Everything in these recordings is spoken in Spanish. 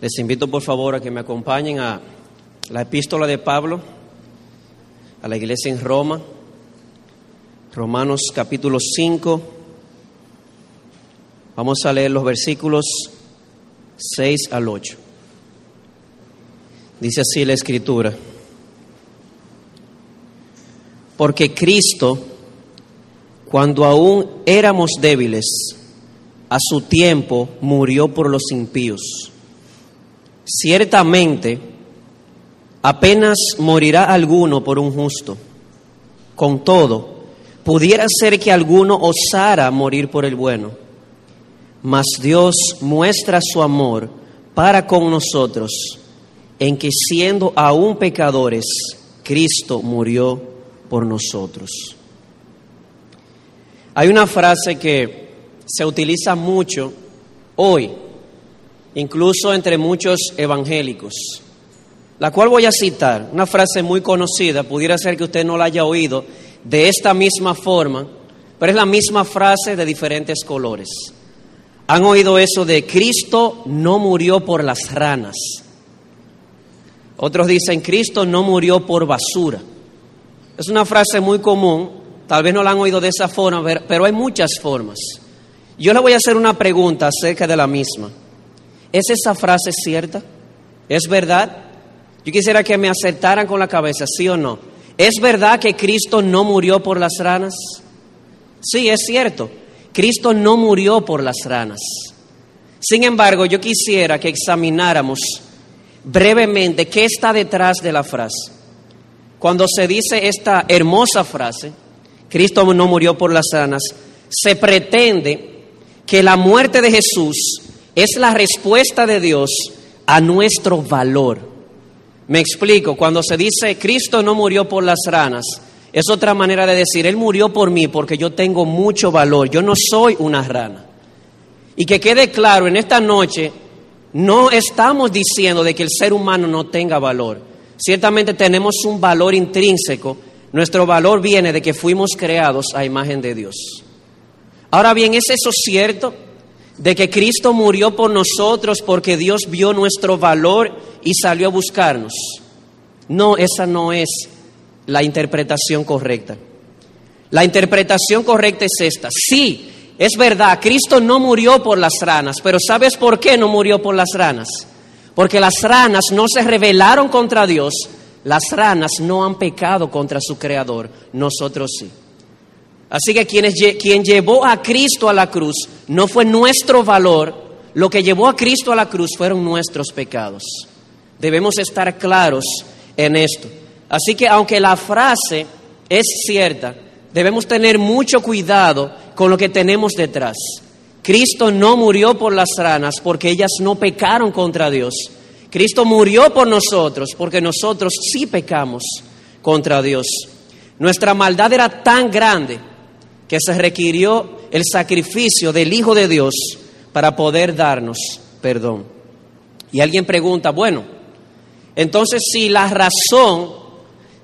Les invito por favor a que me acompañen a la epístola de Pablo a la iglesia en Roma, Romanos capítulo 5. Vamos a leer los versículos 6 al 8. Dice así la escritura. Porque Cristo, cuando aún éramos débiles, a su tiempo murió por los impíos. Ciertamente, apenas morirá alguno por un justo. Con todo, pudiera ser que alguno osara morir por el bueno. Mas Dios muestra su amor para con nosotros en que siendo aún pecadores, Cristo murió por nosotros. Hay una frase que se utiliza mucho hoy, incluso entre muchos evangélicos, la cual voy a citar, una frase muy conocida, pudiera ser que usted no la haya oído de esta misma forma, pero es la misma frase de diferentes colores. ¿Han oído eso de Cristo no murió por las ranas? Otros dicen, Cristo no murió por basura. Es una frase muy común, tal vez no la han oído de esa forma, pero hay muchas formas. Yo le voy a hacer una pregunta acerca de la misma. ¿Es esa frase cierta? ¿Es verdad? Yo quisiera que me aceptaran con la cabeza, sí o no. ¿Es verdad que Cristo no murió por las ranas? Sí, es cierto. Cristo no murió por las ranas. Sin embargo, yo quisiera que examináramos brevemente qué está detrás de la frase. Cuando se dice esta hermosa frase, Cristo no murió por las ranas, se pretende que la muerte de Jesús es la respuesta de Dios a nuestro valor. Me explico, cuando se dice Cristo no murió por las ranas, es otra manera de decir, Él murió por mí porque yo tengo mucho valor, yo no soy una rana. Y que quede claro, en esta noche no estamos diciendo de que el ser humano no tenga valor. Ciertamente tenemos un valor intrínseco, nuestro valor viene de que fuimos creados a imagen de Dios. Ahora bien, ¿es eso cierto? De que Cristo murió por nosotros porque Dios vio nuestro valor y salió a buscarnos. No, esa no es la interpretación correcta. La interpretación correcta es esta. Sí, es verdad, Cristo no murió por las ranas, pero ¿sabes por qué no murió por las ranas? Porque las ranas no se rebelaron contra Dios, las ranas no han pecado contra su Creador, nosotros sí. Así que quien llevó a Cristo a la cruz no fue nuestro valor, lo que llevó a Cristo a la cruz fueron nuestros pecados. Debemos estar claros en esto. Así que aunque la frase es cierta, debemos tener mucho cuidado con lo que tenemos detrás. Cristo no murió por las ranas porque ellas no pecaron contra Dios. Cristo murió por nosotros porque nosotros sí pecamos contra Dios. Nuestra maldad era tan grande que se requirió el sacrificio del Hijo de Dios para poder darnos perdón. Y alguien pregunta, bueno, entonces si la razón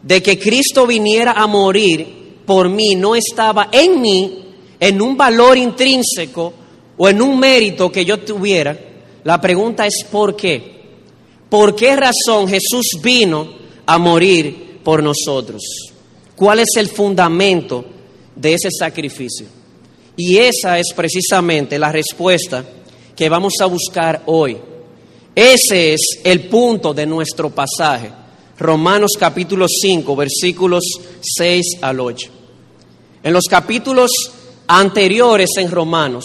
de que Cristo viniera a morir por mí no estaba en mí, en un valor intrínseco o en un mérito que yo tuviera, la pregunta es ¿por qué? ¿Por qué razón Jesús vino a morir por nosotros? ¿Cuál es el fundamento de ese sacrificio. Y esa es precisamente la respuesta que vamos a buscar hoy. Ese es el punto de nuestro pasaje. Romanos capítulo 5, versículos 6 al 8. En los capítulos anteriores en Romanos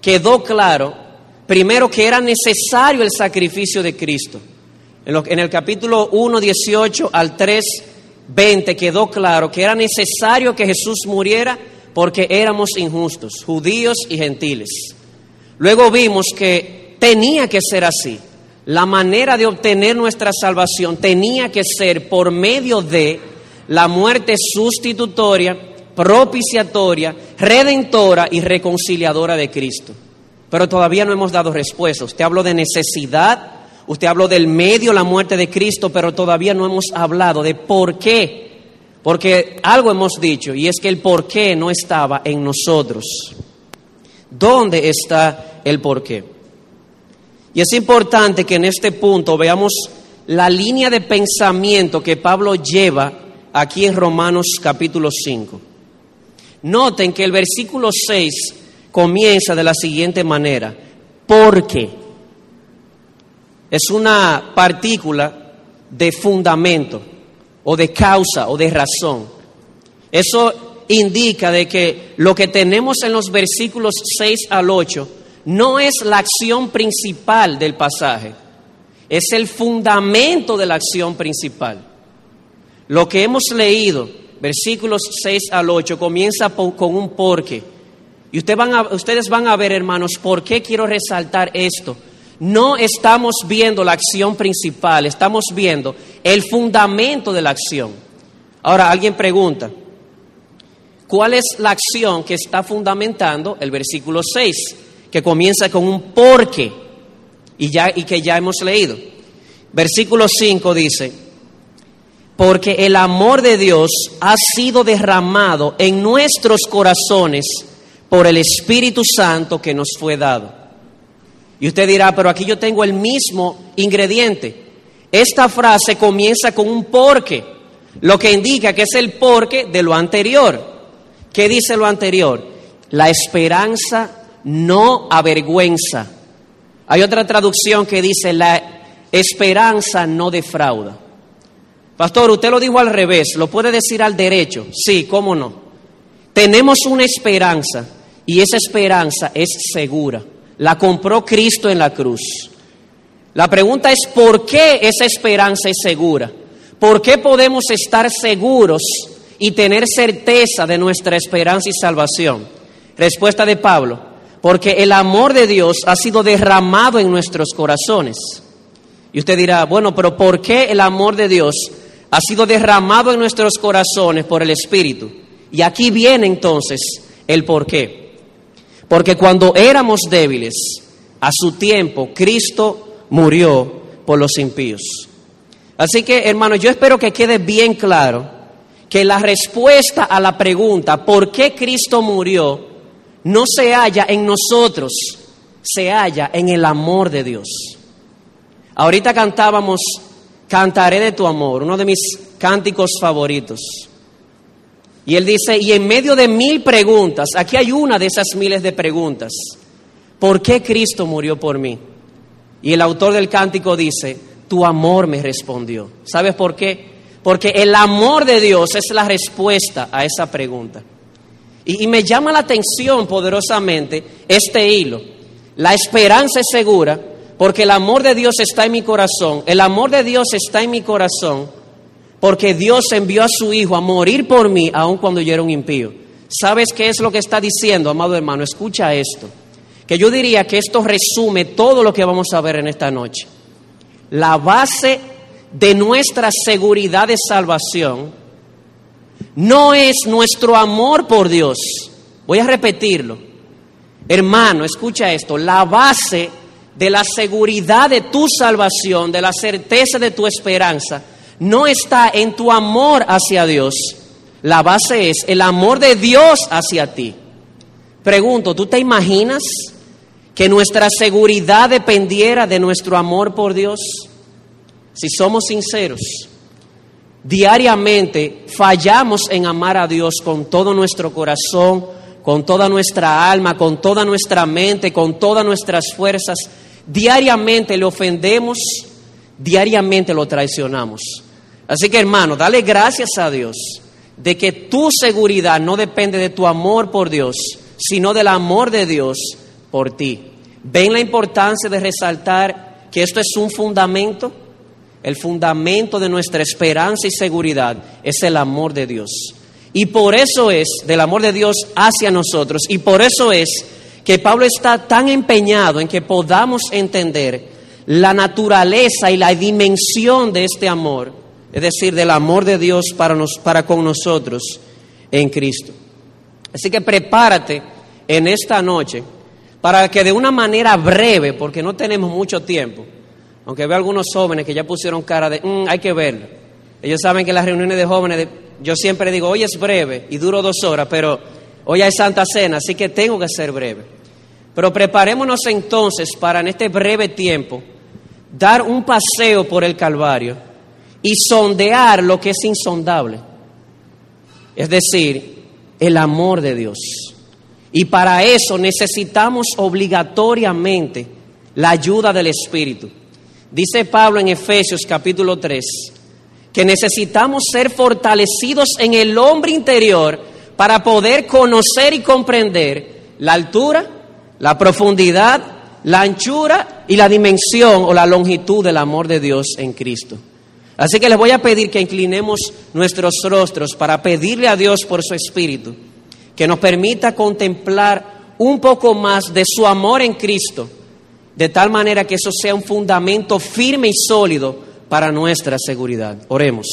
quedó claro, primero, que era necesario el sacrificio de Cristo. En, el capítulo 1, 18 al 3, 20 quedó claro que era necesario que Jesús muriera porque éramos injustos, judíos y gentiles. Luego vimos que tenía que ser así. La manera de obtener nuestra salvación tenía que ser por medio de la muerte sustitutoria, propiciatoria, redentora y reconciliadora de Cristo. Pero todavía no hemos dado respuesta. Usted habló de necesidad, Usted habló del medio, la muerte de Cristo, pero todavía no hemos hablado de por qué. Porque algo hemos dicho y es que el por qué no estaba en nosotros. ¿Dónde está el por qué? Y es importante que en este punto veamos la línea de pensamiento que Pablo lleva aquí en Romanos capítulo 5. Noten que el versículo 6 comienza de la siguiente manera, porque es una partícula de fundamento o de causa o de razón. Eso indica de que lo que tenemos en los versículos 6 al 8 no es la acción principal del pasaje, es el fundamento de la acción principal. Lo que hemos leído, versículos 6 al 8, comienza con un porqué. Y ustedes van, a, ustedes van a ver, hermanos, por qué quiero resaltar esto. No estamos viendo la acción principal, estamos viendo el fundamento de la acción. Ahora, alguien pregunta, ¿cuál es la acción que está fundamentando el versículo 6, que comienza con un porqué y, y que ya hemos leído? Versículo 5 dice, porque el amor de Dios ha sido derramado en nuestros corazones por el Espíritu Santo que nos fue dado. Y usted dirá, pero aquí yo tengo el mismo ingrediente. Esta frase comienza con un porque, lo que indica que es el porque de lo anterior. ¿Qué dice lo anterior? La esperanza no avergüenza. Hay otra traducción que dice, la esperanza no defrauda. Pastor, usted lo dijo al revés, ¿lo puede decir al derecho? Sí, ¿cómo no? Tenemos una esperanza y esa esperanza es segura. La compró Cristo en la cruz. La pregunta es, ¿por qué esa esperanza es segura? ¿Por qué podemos estar seguros y tener certeza de nuestra esperanza y salvación? Respuesta de Pablo, porque el amor de Dios ha sido derramado en nuestros corazones. Y usted dirá, bueno, pero ¿por qué el amor de Dios ha sido derramado en nuestros corazones por el Espíritu? Y aquí viene entonces el por qué. Porque cuando éramos débiles, a su tiempo, Cristo murió por los impíos. Así que, hermanos, yo espero que quede bien claro que la respuesta a la pregunta, ¿por qué Cristo murió? no se halla en nosotros, se halla en el amor de Dios. Ahorita cantábamos Cantaré de tu amor, uno de mis cánticos favoritos. Y él dice, y en medio de mil preguntas, aquí hay una de esas miles de preguntas, ¿por qué Cristo murió por mí? Y el autor del cántico dice, tu amor me respondió. ¿Sabes por qué? Porque el amor de Dios es la respuesta a esa pregunta. Y, y me llama la atención poderosamente este hilo. La esperanza es segura porque el amor de Dios está en mi corazón. El amor de Dios está en mi corazón porque Dios envió a su Hijo a morir por mí, aun cuando yo era un impío. ¿Sabes qué es lo que está diciendo, amado hermano? Escucha esto. Que yo diría que esto resume todo lo que vamos a ver en esta noche. La base de nuestra seguridad de salvación no es nuestro amor por Dios. Voy a repetirlo. Hermano, escucha esto. La base de la seguridad de tu salvación, de la certeza de tu esperanza, no está en tu amor hacia Dios. La base es el amor de Dios hacia ti. Pregunto, ¿tú te imaginas que nuestra seguridad dependiera de nuestro amor por Dios? Si somos sinceros, diariamente fallamos en amar a Dios con todo nuestro corazón, con toda nuestra alma, con toda nuestra mente, con todas nuestras fuerzas. Diariamente le ofendemos, diariamente lo traicionamos. Así que hermano, dale gracias a Dios de que tu seguridad no depende de tu amor por Dios, sino del amor de Dios por ti. ¿Ven la importancia de resaltar que esto es un fundamento? El fundamento de nuestra esperanza y seguridad es el amor de Dios. Y por eso es, del amor de Dios hacia nosotros, y por eso es que Pablo está tan empeñado en que podamos entender la naturaleza y la dimensión de este amor es decir, del amor de Dios para, nos, para con nosotros en Cristo. Así que prepárate en esta noche para que de una manera breve, porque no tenemos mucho tiempo, aunque veo algunos jóvenes que ya pusieron cara de, mm, hay que verlo. Ellos saben que las reuniones de jóvenes, yo siempre digo, hoy es breve y duro dos horas, pero hoy hay Santa Cena, así que tengo que ser breve. Pero preparémonos entonces para en este breve tiempo dar un paseo por el Calvario y sondear lo que es insondable. Es decir, el amor de Dios. Y para eso necesitamos obligatoriamente la ayuda del Espíritu. Dice Pablo en Efesios capítulo 3 que necesitamos ser fortalecidos en el hombre interior para poder conocer y comprender la altura, la profundidad, la anchura y la dimensión o la longitud del amor de Dios en Cristo. Así que les voy a pedir que inclinemos nuestros rostros para pedirle a Dios por su Espíritu que nos permita contemplar un poco más de su amor en Cristo, de tal manera que eso sea un fundamento firme y sólido para nuestra seguridad. Oremos.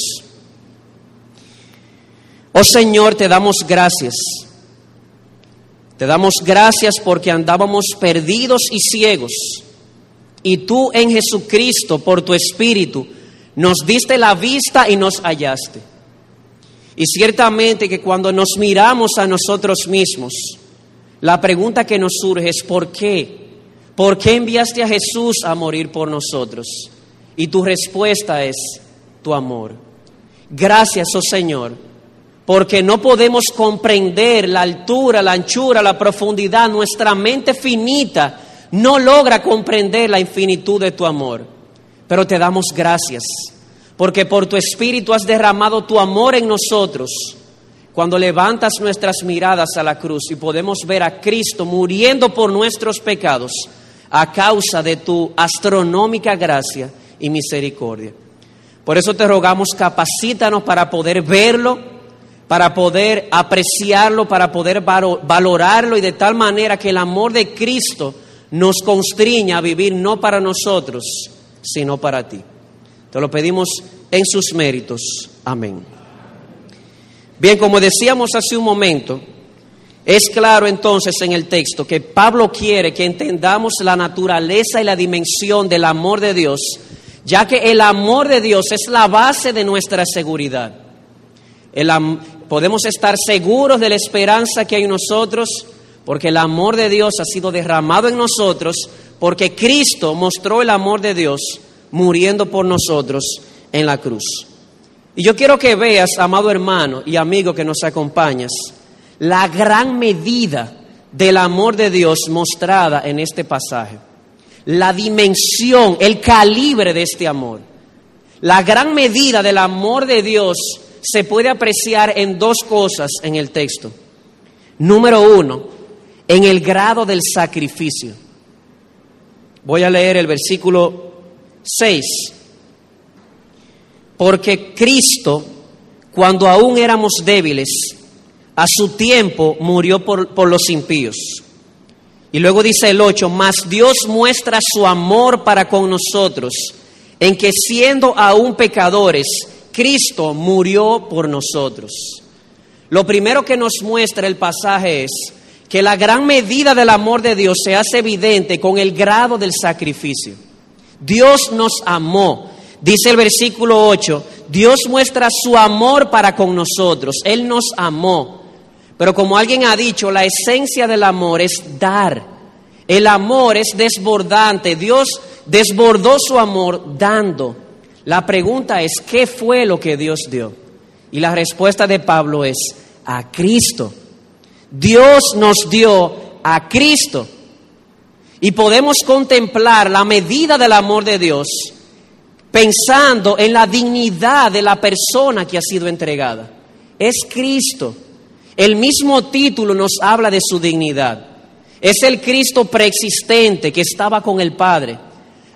Oh Señor, te damos gracias. Te damos gracias porque andábamos perdidos y ciegos. Y tú en Jesucristo, por tu Espíritu, nos diste la vista y nos hallaste. Y ciertamente que cuando nos miramos a nosotros mismos, la pregunta que nos surge es ¿por qué? ¿Por qué enviaste a Jesús a morir por nosotros? Y tu respuesta es tu amor. Gracias, oh Señor, porque no podemos comprender la altura, la anchura, la profundidad. Nuestra mente finita no logra comprender la infinitud de tu amor. Pero te damos gracias, porque por tu Espíritu has derramado tu amor en nosotros. Cuando levantas nuestras miradas a la cruz y podemos ver a Cristo muriendo por nuestros pecados a causa de tu astronómica gracia y misericordia. Por eso te rogamos, capacítanos para poder verlo, para poder apreciarlo, para poder valorarlo y de tal manera que el amor de Cristo nos constriña a vivir no para nosotros, sino para ti. Te lo pedimos en sus méritos. Amén. Bien, como decíamos hace un momento, es claro entonces en el texto que Pablo quiere que entendamos la naturaleza y la dimensión del amor de Dios, ya que el amor de Dios es la base de nuestra seguridad. podemos estar seguros de la esperanza que hay en nosotros, porque el amor de Dios ha sido derramado en nosotros, porque Cristo mostró el amor de Dios muriendo por nosotros en la cruz. Y yo quiero que veas, amado hermano y amigo que nos acompañas, la gran medida del amor de Dios mostrada en este pasaje. La dimensión, el calibre de este amor. La gran medida del amor de Dios se puede apreciar en dos cosas en el texto. Número uno, en el grado del sacrificio. Voy a leer el versículo 6. Porque Cristo, cuando aún éramos débiles, a su tiempo murió por, por los impíos. Y luego dice el 8, mas Dios muestra su amor para con nosotros, en que siendo aún pecadores, Cristo murió por nosotros. Lo primero que nos muestra el pasaje es que la gran medida del amor de Dios se hace evidente con el grado del sacrificio. Dios nos amó. Dice el versículo 8, Dios muestra su amor para con nosotros. Él nos amó. Pero como alguien ha dicho, la esencia del amor es dar. El amor es desbordante. Dios desbordó su amor dando. La pregunta es, ¿qué fue lo que Dios dio? Y la respuesta de Pablo es, a Cristo. Dios nos dio a Cristo. Y podemos contemplar la medida del amor de Dios pensando en la dignidad de la persona que ha sido entregada. Es Cristo. El mismo título nos habla de su dignidad. Es el Cristo preexistente que estaba con el Padre.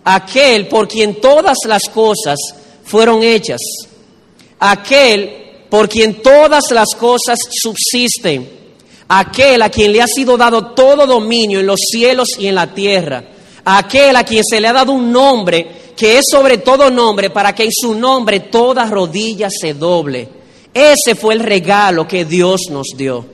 Aquel por quien todas las cosas fueron hechas. Aquel por quien todas las cosas subsisten aquel a quien le ha sido dado todo dominio en los cielos y en la tierra, aquel a quien se le ha dado un nombre que es sobre todo nombre, para que en su nombre toda rodilla se doble. Ese fue el regalo que Dios nos dio.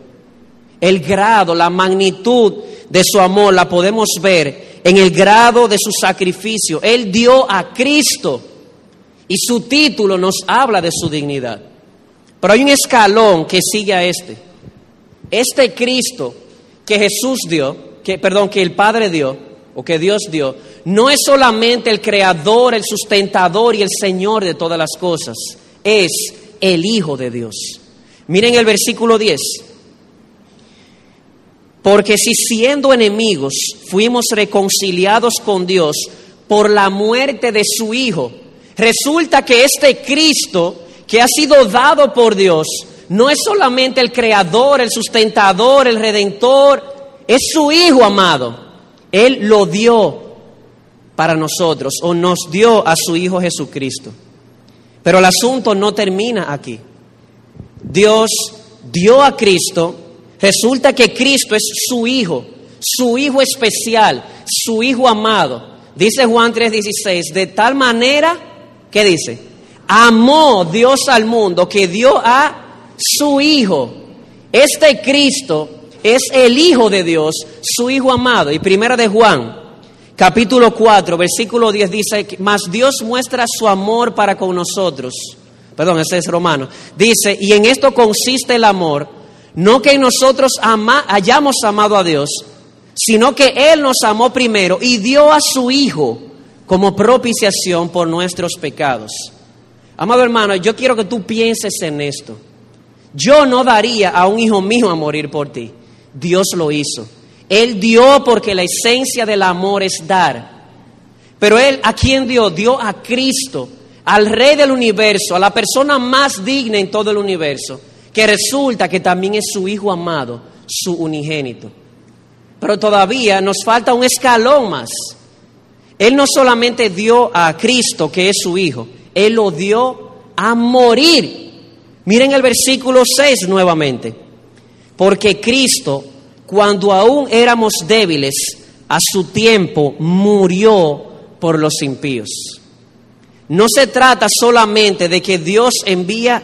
El grado, la magnitud de su amor la podemos ver en el grado de su sacrificio. Él dio a Cristo y su título nos habla de su dignidad. Pero hay un escalón que sigue a este. Este Cristo que Jesús dio que, perdón, que el Padre dio, o que Dios dio, no es solamente el creador, el sustentador y el Señor de todas las cosas, es el Hijo de Dios. Miren el versículo 10. Porque si siendo enemigos fuimos reconciliados con Dios por la muerte de su Hijo, resulta que este Cristo que ha sido dado por Dios no es solamente el creador, el sustentador, el redentor, es su Hijo amado. Él lo dio para nosotros o nos dio a su Hijo Jesucristo. Pero el asunto no termina aquí. Dios dio a Cristo, resulta que Cristo es su Hijo, su Hijo especial, su Hijo amado. Dice Juan 3:16, de tal manera, ¿qué dice? Amó Dios al mundo que dio a su Hijo. Este Cristo es el Hijo de Dios, su Hijo amado. Y primera de Juan capítulo 4, versículo 10 dice, mas Dios muestra su amor para con nosotros. Perdón, ese es romano. Dice, y en esto consiste el amor, no que nosotros hayamos amado a Dios, sino que Él nos amó primero y dio a su Hijo como propiciación por nuestros pecados. Amado hermano, yo quiero que tú pienses en esto. Yo no daría a un hijo mío a morir por ti. Dios lo hizo. Él dio porque la esencia del amor es dar. Pero Él, ¿a quién dio? Dio a Cristo, al Rey del universo, a la persona más digna en todo el universo, que resulta que también es su Hijo amado, su unigénito. Pero todavía nos falta un escalón más. Él no solamente dio a Cristo, que es su Hijo, Él lo dio a morir. Miren el versículo 6 nuevamente. Porque Cristo cuando aún éramos débiles, a su tiempo murió por los impíos. No se trata solamente de que Dios envía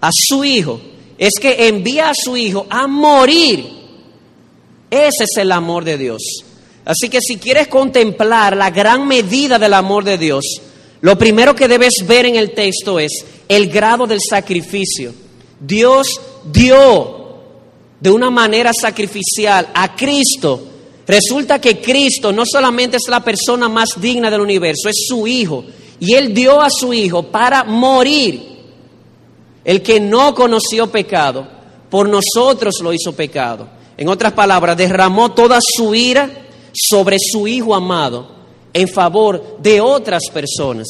a su Hijo, es que envía a su Hijo a morir. Ese es el amor de Dios. Así que si quieres contemplar la gran medida del amor de Dios, lo primero que debes ver en el texto es el grado del sacrificio. Dios dio de una manera sacrificial a Cristo, resulta que Cristo no solamente es la persona más digna del universo, es su Hijo. Y Él dio a su Hijo para morir. El que no conoció pecado, por nosotros lo hizo pecado. En otras palabras, derramó toda su ira sobre su Hijo amado en favor de otras personas.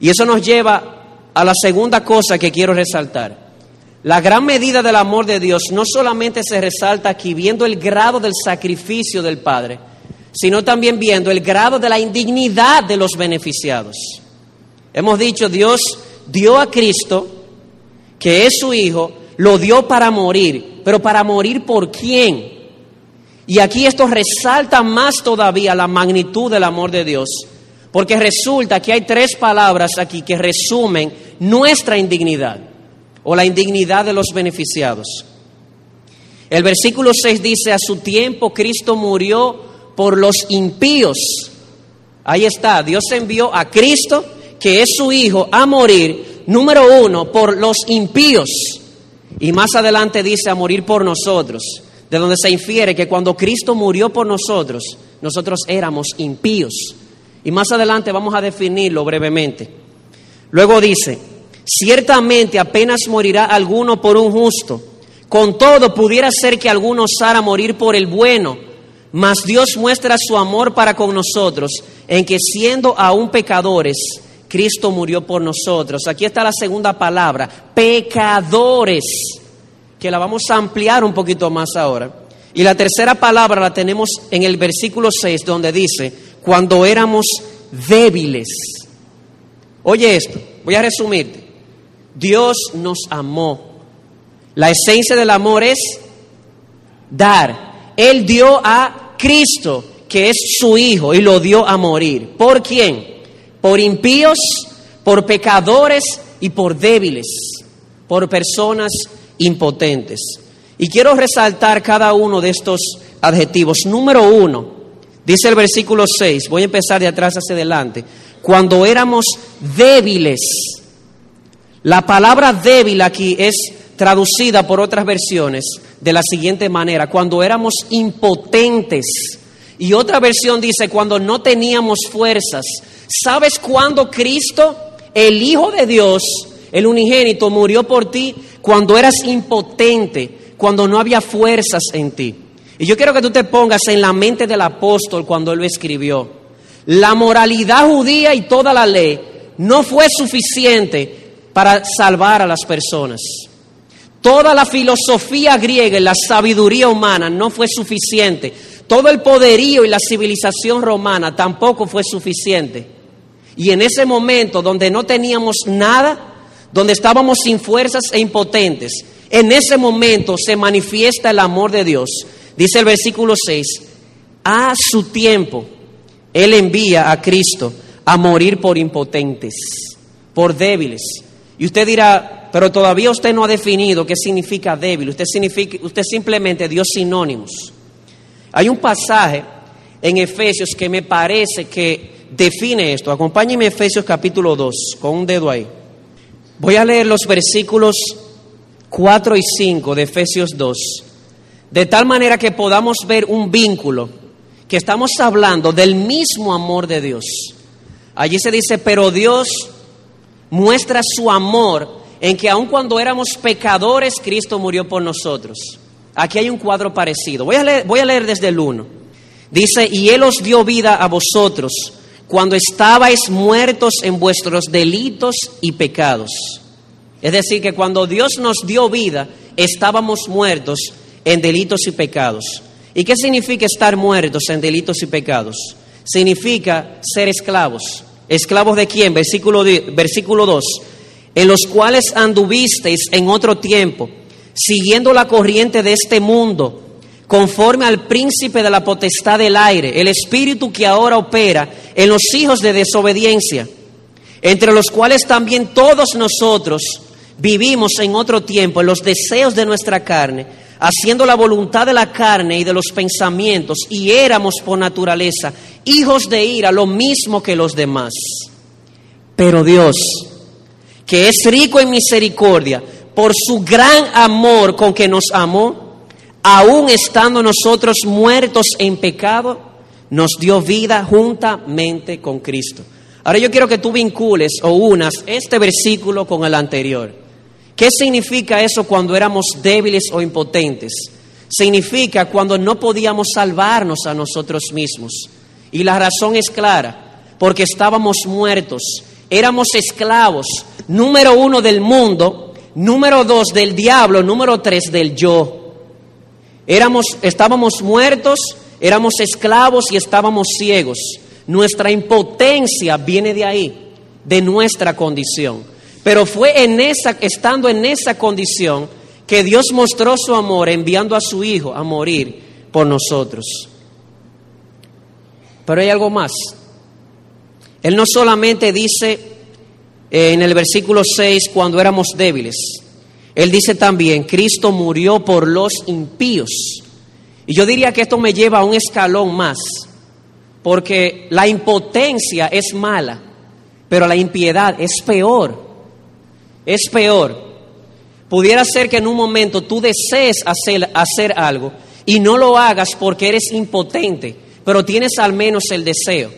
Y eso nos lleva a la segunda cosa que quiero resaltar. La gran medida del amor de Dios no solamente se resalta aquí viendo el grado del sacrificio del Padre, sino también viendo el grado de la indignidad de los beneficiados. Hemos dicho, Dios dio a Cristo, que es su Hijo, lo dio para morir, pero para morir por quién? Y aquí esto resalta más todavía la magnitud del amor de Dios, porque resulta que hay tres palabras aquí que resumen nuestra indignidad o la indignidad de los beneficiados. El versículo 6 dice, a su tiempo Cristo murió por los impíos. Ahí está, Dios envió a Cristo, que es su Hijo, a morir, número uno, por los impíos. Y más adelante dice, a morir por nosotros, de donde se infiere que cuando Cristo murió por nosotros, nosotros éramos impíos. Y más adelante vamos a definirlo brevemente. Luego dice, Ciertamente apenas morirá alguno por un justo. Con todo, pudiera ser que alguno osara morir por el bueno, mas Dios muestra su amor para con nosotros en que siendo aún pecadores, Cristo murió por nosotros. Aquí está la segunda palabra, pecadores, que la vamos a ampliar un poquito más ahora. Y la tercera palabra la tenemos en el versículo 6, donde dice, cuando éramos débiles. Oye esto, voy a resumirte. Dios nos amó. La esencia del amor es dar. Él dio a Cristo, que es su Hijo, y lo dio a morir. ¿Por quién? Por impíos, por pecadores y por débiles, por personas impotentes. Y quiero resaltar cada uno de estos adjetivos. Número uno, dice el versículo 6, voy a empezar de atrás hacia adelante. Cuando éramos débiles, la palabra débil aquí es traducida por otras versiones de la siguiente manera, cuando éramos impotentes. Y otra versión dice, cuando no teníamos fuerzas. ¿Sabes cuándo Cristo, el Hijo de Dios, el unigénito, murió por ti? Cuando eras impotente, cuando no había fuerzas en ti. Y yo quiero que tú te pongas en la mente del apóstol cuando él lo escribió. La moralidad judía y toda la ley no fue suficiente para salvar a las personas. Toda la filosofía griega y la sabiduría humana no fue suficiente. Todo el poderío y la civilización romana tampoco fue suficiente. Y en ese momento donde no teníamos nada, donde estábamos sin fuerzas e impotentes, en ese momento se manifiesta el amor de Dios. Dice el versículo 6, a su tiempo Él envía a Cristo a morir por impotentes, por débiles. Y usted dirá, pero todavía usted no ha definido qué significa débil, usted, significa, usted simplemente dio sinónimos. Hay un pasaje en Efesios que me parece que define esto. Acompáñeme a Efesios capítulo 2, con un dedo ahí. Voy a leer los versículos 4 y 5 de Efesios 2, de tal manera que podamos ver un vínculo, que estamos hablando del mismo amor de Dios. Allí se dice, pero Dios muestra su amor en que aun cuando éramos pecadores, Cristo murió por nosotros. Aquí hay un cuadro parecido. Voy a leer, voy a leer desde el 1. Dice, y Él os dio vida a vosotros cuando estabais muertos en vuestros delitos y pecados. Es decir, que cuando Dios nos dio vida, estábamos muertos en delitos y pecados. ¿Y qué significa estar muertos en delitos y pecados? Significa ser esclavos. ¿Esclavos de quién? Versículo, versículo 2. En los cuales anduvisteis en otro tiempo, siguiendo la corriente de este mundo conforme al príncipe de la potestad del aire, el espíritu que ahora opera en los hijos de desobediencia, entre los cuales también todos nosotros vivimos en otro tiempo en los deseos de nuestra carne, haciendo la voluntad de la carne y de los pensamientos, y éramos por naturaleza hijos de ira, lo mismo que los demás. Pero Dios, que es rico en misericordia, por su gran amor con que nos amó, aún estando nosotros muertos en pecado, nos dio vida juntamente con Cristo. Ahora yo quiero que tú vincules o unas este versículo con el anterior. ¿Qué significa eso cuando éramos débiles o impotentes? Significa cuando no podíamos salvarnos a nosotros mismos. Y la razón es clara, porque estábamos muertos, éramos esclavos, número uno del mundo, número dos del diablo, número tres del yo. Éramos, estábamos muertos, éramos esclavos y estábamos ciegos. Nuestra impotencia viene de ahí, de nuestra condición. Pero fue en esa, estando en esa condición que Dios mostró su amor enviando a su Hijo a morir por nosotros. Pero hay algo más. Él no solamente dice eh, en el versículo 6 cuando éramos débiles, él dice también, Cristo murió por los impíos. Y yo diría que esto me lleva a un escalón más, porque la impotencia es mala, pero la impiedad es peor. Es peor. Pudiera ser que en un momento tú desees hacer, hacer algo y no lo hagas porque eres impotente, pero tienes al menos el deseo.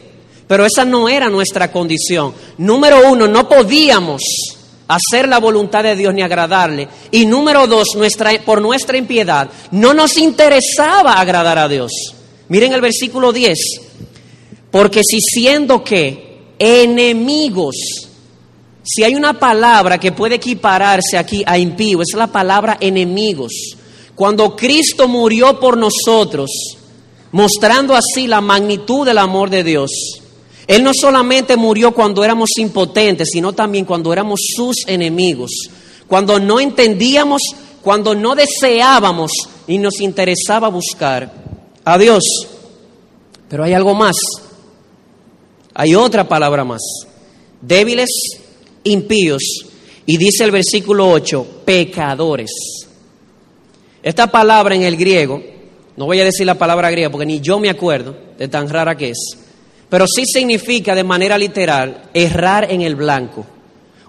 Pero esa no era nuestra condición. Número uno, no podíamos hacer la voluntad de Dios ni agradarle. Y número dos, nuestra, por nuestra impiedad, no nos interesaba agradar a Dios. Miren el versículo 10. Porque si siendo que enemigos, si hay una palabra que puede equipararse aquí a impío, es la palabra enemigos. Cuando Cristo murió por nosotros, mostrando así la magnitud del amor de Dios, él no solamente murió cuando éramos impotentes, sino también cuando éramos sus enemigos, cuando no entendíamos, cuando no deseábamos y nos interesaba buscar a Dios. Pero hay algo más, hay otra palabra más, débiles, impíos, y dice el versículo 8, pecadores. Esta palabra en el griego, no voy a decir la palabra griega porque ni yo me acuerdo de tan rara que es, pero sí significa de manera literal errar en el blanco.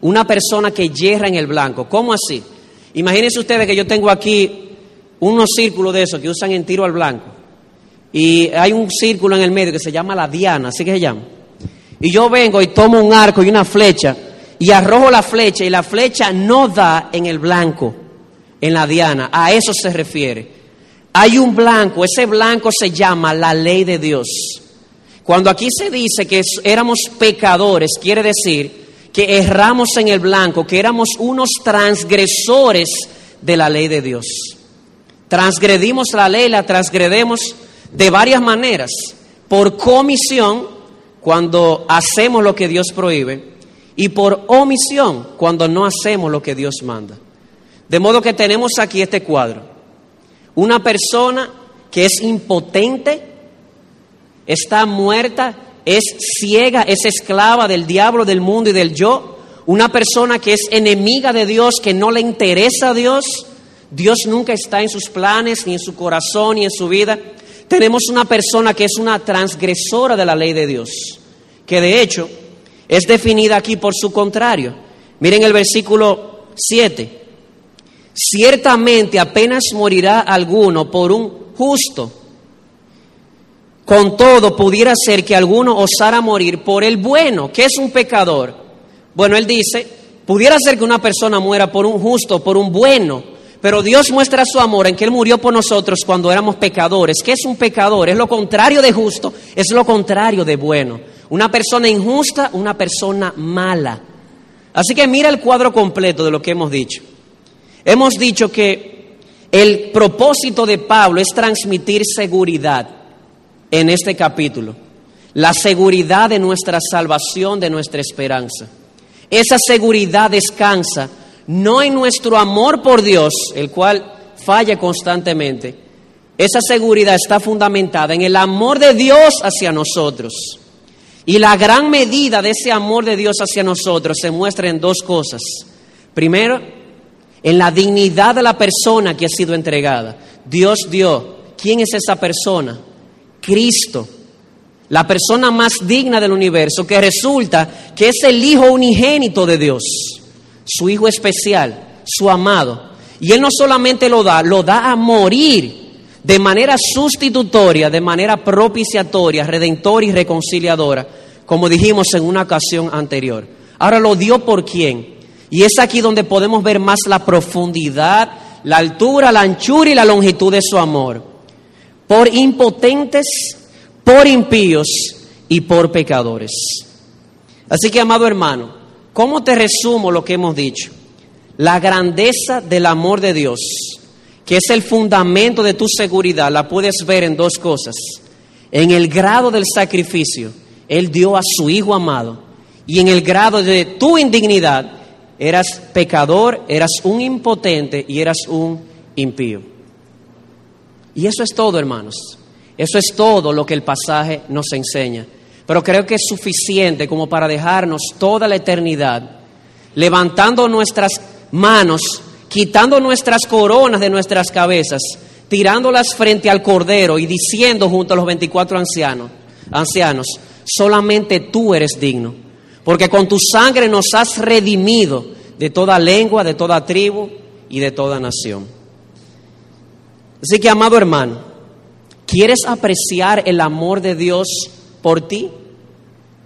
Una persona que yerra en el blanco. ¿Cómo así? Imagínense ustedes que yo tengo aquí unos círculos de esos que usan en tiro al blanco. Y hay un círculo en el medio que se llama la diana, así que se llama. Y yo vengo y tomo un arco y una flecha y arrojo la flecha y la flecha no da en el blanco, en la diana. A eso se refiere. Hay un blanco, ese blanco se llama la ley de Dios. Cuando aquí se dice que éramos pecadores, quiere decir que erramos en el blanco, que éramos unos transgresores de la ley de Dios. Transgredimos la ley, la transgredemos de varias maneras. Por comisión, cuando hacemos lo que Dios prohíbe, y por omisión, cuando no hacemos lo que Dios manda. De modo que tenemos aquí este cuadro. Una persona que es impotente, está muerta, es ciega, es esclava del diablo, del mundo y del yo. Una persona que es enemiga de Dios, que no le interesa a Dios. Dios nunca está en sus planes, ni en su corazón, ni en su vida. Tenemos una persona que es una transgresora de la ley de Dios, que de hecho es definida aquí por su contrario. Miren el versículo 7. Ciertamente apenas morirá alguno por un justo. Con todo, pudiera ser que alguno osara morir por el bueno, que es un pecador. Bueno, él dice, pudiera ser que una persona muera por un justo, por un bueno, pero Dios muestra su amor en que Él murió por nosotros cuando éramos pecadores. ¿Qué es un pecador? Es lo contrario de justo, es lo contrario de bueno. Una persona injusta, una persona mala. Así que mira el cuadro completo de lo que hemos dicho. Hemos dicho que el propósito de Pablo es transmitir seguridad en este capítulo. La seguridad de nuestra salvación, de nuestra esperanza. Esa seguridad descansa no en nuestro amor por Dios, el cual falla constantemente. Esa seguridad está fundamentada en el amor de Dios hacia nosotros. Y la gran medida de ese amor de Dios hacia nosotros se muestra en dos cosas. Primero, en la dignidad de la persona que ha sido entregada. Dios dio. ¿Quién es esa persona? Cristo. La persona más digna del universo, que resulta que es el Hijo unigénito de Dios, su Hijo especial, su amado. Y Él no solamente lo da, lo da a morir de manera sustitutoria, de manera propiciatoria, redentora y reconciliadora, como dijimos en una ocasión anterior. Ahora lo dio por quién. Y es aquí donde podemos ver más la profundidad, la altura, la anchura y la longitud de su amor. Por impotentes, por impíos y por pecadores. Así que, amado hermano, ¿cómo te resumo lo que hemos dicho? La grandeza del amor de Dios que es el fundamento de tu seguridad, la puedes ver en dos cosas. En el grado del sacrificio, Él dio a su Hijo amado. Y en el grado de tu indignidad, eras pecador, eras un impotente y eras un impío. Y eso es todo, hermanos. Eso es todo lo que el pasaje nos enseña. Pero creo que es suficiente como para dejarnos toda la eternidad levantando nuestras manos quitando nuestras coronas de nuestras cabezas, tirándolas frente al Cordero y diciendo junto a los 24 ancianos, ancianos, solamente tú eres digno, porque con tu sangre nos has redimido de toda lengua, de toda tribu y de toda nación. Así que, amado hermano, ¿quieres apreciar el amor de Dios por ti?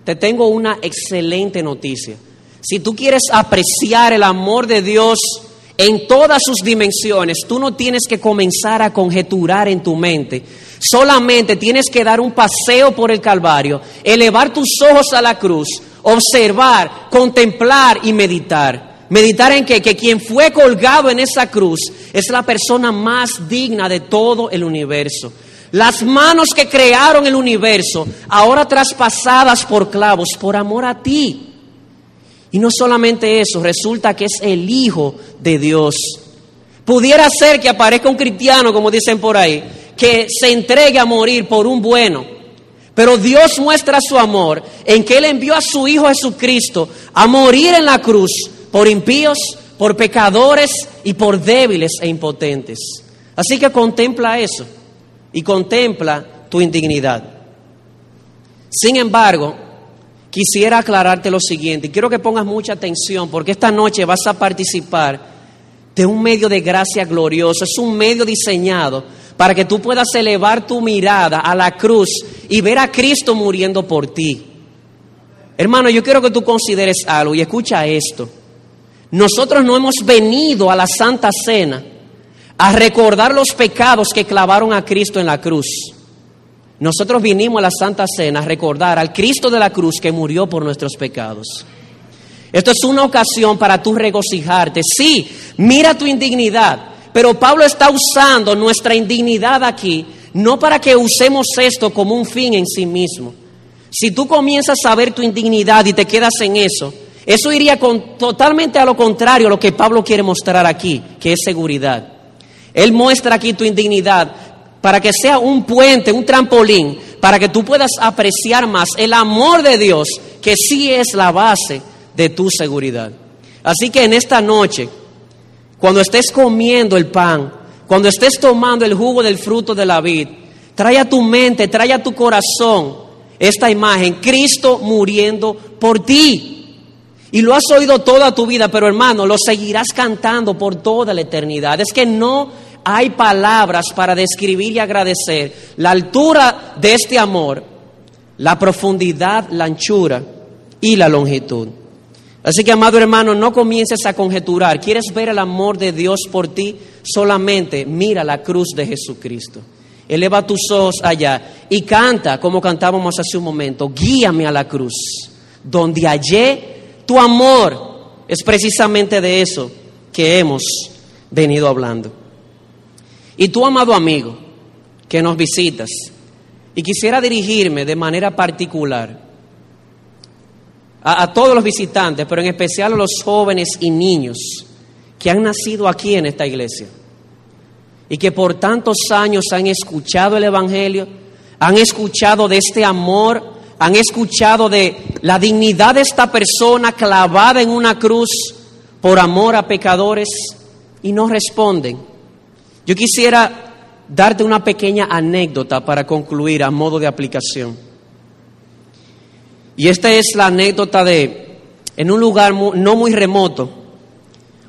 Te tengo una excelente noticia. Si tú quieres apreciar el amor de Dios en todas sus dimensiones. Tú no tienes que comenzar a conjeturar en tu mente. Solamente tienes que dar un paseo por el Calvario, elevar tus ojos a la cruz, observar, contemplar y meditar. Meditar en que, que quien fue colgado en esa cruz es la persona más digna de todo el universo. Las manos que crearon el universo, ahora traspasadas por clavos, por amor a ti. Y no solamente eso, resulta que es el Hijo de Dios. Pudiera ser que aparezca un cristiano, como dicen por ahí, que se entregue a morir por un bueno. Pero Dios muestra su amor en que Él envió a su Hijo Jesucristo a morir en la cruz por impíos, por pecadores y por débiles e impotentes. Así que contempla eso y contempla tu indignidad. Sin embargo, quisiera aclararte lo siguiente. Quiero que pongas mucha atención porque esta noche vas a participar de un medio de gracia glorioso, es un medio diseñado para que tú puedas elevar tu mirada a la cruz y ver a Cristo muriendo por ti. Hermano, yo quiero que tú consideres algo y escucha esto. Nosotros no hemos venido a la Santa Cena a recordar los pecados que clavaron a Cristo en la cruz. Nosotros vinimos a la Santa Cena a recordar al Cristo de la cruz que murió por nuestros pecados. Esto es una ocasión para tú regocijarte. Sí, mira tu indignidad, pero Pablo está usando nuestra indignidad aquí no para que usemos esto como un fin en sí mismo. Si tú comienzas a ver tu indignidad y te quedas en eso, eso iría con, totalmente a lo contrario a lo que Pablo quiere mostrar aquí, que es seguridad. Él muestra aquí tu indignidad para que sea un puente, un trampolín, para que tú puedas apreciar más el amor de Dios, que sí es la base de tu seguridad. Así que en esta noche, cuando estés comiendo el pan, cuando estés tomando el jugo del fruto de la vid, trae a tu mente, trae a tu corazón esta imagen, Cristo muriendo por ti. Y lo has oído toda tu vida, pero hermano, lo seguirás cantando por toda la eternidad. Es que no hay palabras para describir y agradecer la altura de este amor, la profundidad, la anchura y la longitud. Así que, amado hermano, no comiences a conjeturar. ¿Quieres ver el amor de Dios por ti? Solamente mira la cruz de Jesucristo. Eleva tus ojos allá y canta como cantábamos hace un momento. Guíame a la cruz, donde hallé tu amor. Es precisamente de eso que hemos venido hablando. Y tú, amado amigo, que nos visitas, y quisiera dirigirme de manera particular a, todos los visitantes, pero en especial a los jóvenes y niños que han nacido aquí en esta iglesia y que por tantos años han escuchado el Evangelio, han escuchado de este amor, han escuchado de la dignidad de esta persona clavada en una cruz por amor a pecadores y no responden. Yo quisiera darte una pequeña anécdota para concluir a modo de aplicación. Y esta es la anécdota de, en un lugar no muy remoto,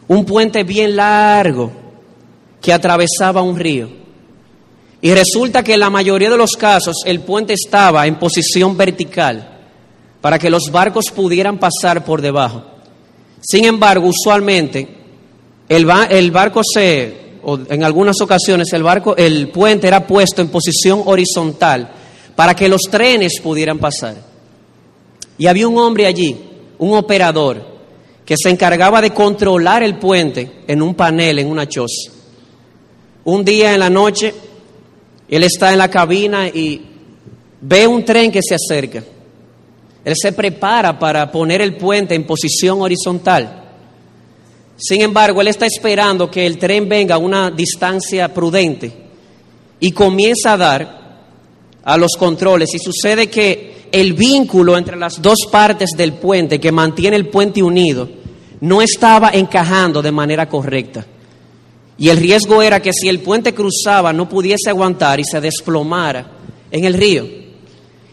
un puente bien largo que atravesaba un río. Y resulta que en la mayoría de los casos el puente estaba en posición vertical para que los barcos pudieran pasar por debajo. Sin embargo, usualmente el, barco se, o en algunas ocasiones el barco, el puente era puesto en posición horizontal para que los trenes pudieran pasar. Y había un hombre allí, un operador, que se encargaba de controlar el puente en un panel, en una choza. Un día en la noche, él está en la cabina y ve un tren que se acerca. Él se prepara para poner el puente en posición horizontal. Sin embargo, él está esperando que el tren venga a una distancia prudente y comienza a dar a los controles. Y sucede que el vínculo entre las dos partes del puente que mantiene el puente unido no estaba encajando de manera correcta. Y el riesgo era que si el puente cruzaba no pudiese aguantar y se desplomara en el río.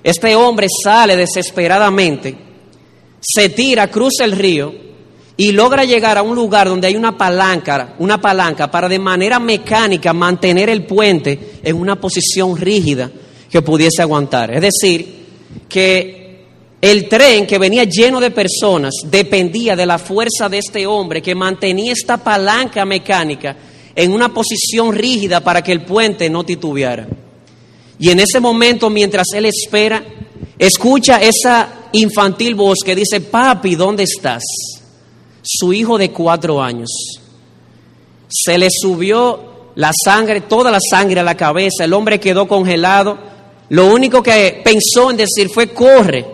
Este hombre sale desesperadamente, se tira, cruza el río y logra llegar a un lugar donde hay una palanca, una palanca para de manera mecánica mantener el puente en una posición rígida que pudiese aguantar. Es decir, que el tren que venía lleno de personas dependía de la fuerza de este hombre que mantenía esta palanca mecánica en una posición rígida para que el puente no titubeara. Y en ese momento, mientras él espera, escucha esa infantil voz que dice, papi, ¿dónde estás? Su hijo de cuatro años. Se le subió la sangre, toda la sangre a la cabeza, el hombre quedó congelado lo único que pensó en decir fue corre,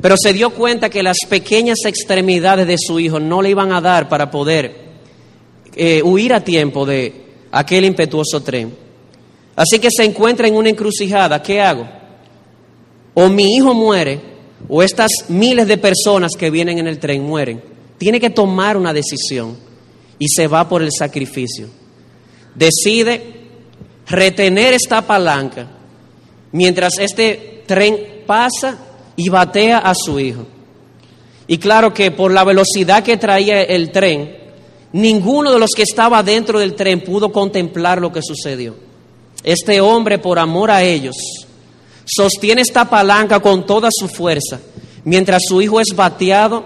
pero se dio cuenta que las pequeñas extremidades de su hijo no le iban a dar para poder eh, huir a tiempo de aquel impetuoso tren. Así que se encuentra en una encrucijada. ¿Qué hago? O mi hijo muere o estas miles de personas que vienen en el tren mueren. Tiene que tomar una decisión y se va por el sacrificio. Decide retener esta palanca mientras este tren pasa y batea a su hijo. Y claro que por la velocidad que traía el tren, Ninguno de los que estaba dentro del tren pudo contemplar lo que sucedió. Este hombre, por amor a ellos, sostiene esta palanca con toda su fuerza, mientras su hijo es bateado,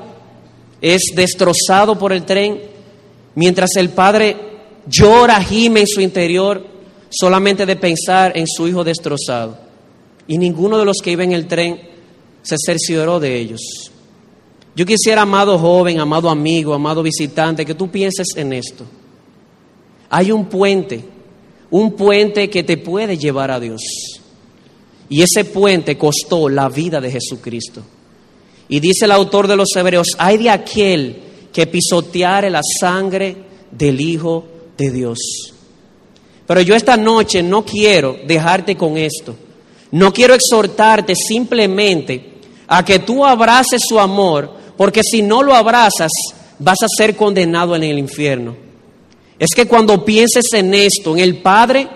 es destrozado por el tren, mientras el padre llora, gime en su interior, solamente de pensar en su hijo destrozado. Y ninguno de los que iba en el tren se cercioró de ellos. Yo quisiera, amado joven, amado amigo, amado visitante, que tú pienses en esto. Hay un puente, un puente que te puede llevar a Dios. Y ese puente costó la vida de Jesucristo. Y dice el autor de los Hebreos, hay de aquel que pisoteare la sangre del Hijo de Dios. Pero yo esta noche no quiero dejarte con esto. No quiero exhortarte simplemente a que tú abraces su amor, porque si no lo abrazas vas a ser condenado en el infierno. Es que cuando pienses en esto, en el Padre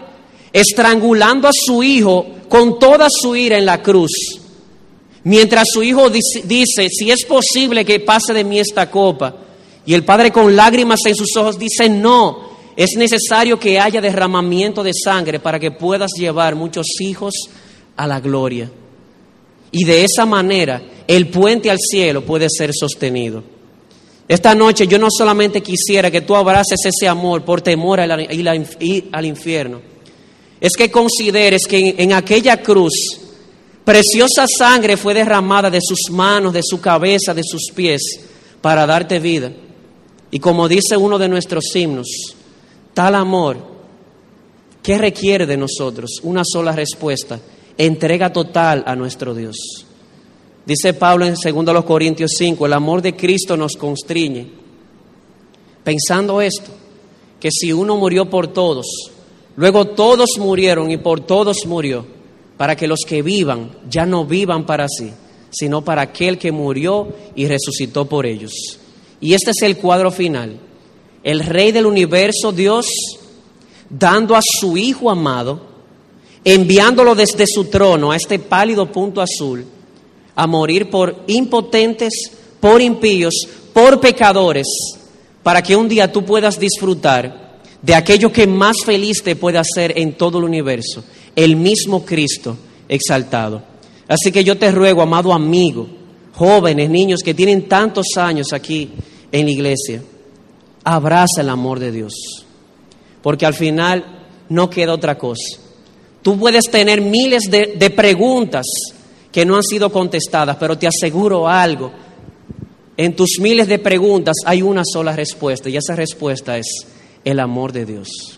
estrangulando a su Hijo con toda su ira en la cruz, mientras su Hijo dice, si es posible que pase de mí esta copa, y el Padre con lágrimas en sus ojos dice, no, es necesario que haya derramamiento de sangre para que puedas llevar muchos hijos a la gloria. Y de esa manera el puente al cielo puede ser sostenido. Esta noche yo no solamente quisiera que tú abraces ese amor por temor a ir al infierno, es que consideres que en aquella cruz preciosa sangre fue derramada de sus manos, de su cabeza, de sus pies, para darte vida. Y como dice uno de nuestros himnos, tal amor, ¿qué requiere de nosotros? Una sola respuesta, entrega total a nuestro Dios. Dice Pablo en 2 Corintios 5, el amor de Cristo nos constriñe. Pensando esto, que si uno murió por todos, luego todos murieron y por todos murió, para que los que vivan ya no vivan para sí, sino para aquel que murió y resucitó por ellos. Y este es el cuadro final. El Rey del universo, Dios, dando a su Hijo amado, enviándolo desde su trono a este pálido punto azul, a morir por impotentes, por impíos, por pecadores, para que un día tú puedas disfrutar de aquello que más feliz te puede hacer en todo el universo, el mismo Cristo exaltado. Así que yo te ruego, amado amigo, jóvenes, niños que tienen tantos años aquí en la iglesia, abraza el amor de Dios, porque al final no queda otra cosa. Tú puedes tener miles de, de preguntas que no han sido contestadas, pero te aseguro algo, en tus miles de preguntas hay una sola respuesta y esa respuesta es el amor de Dios.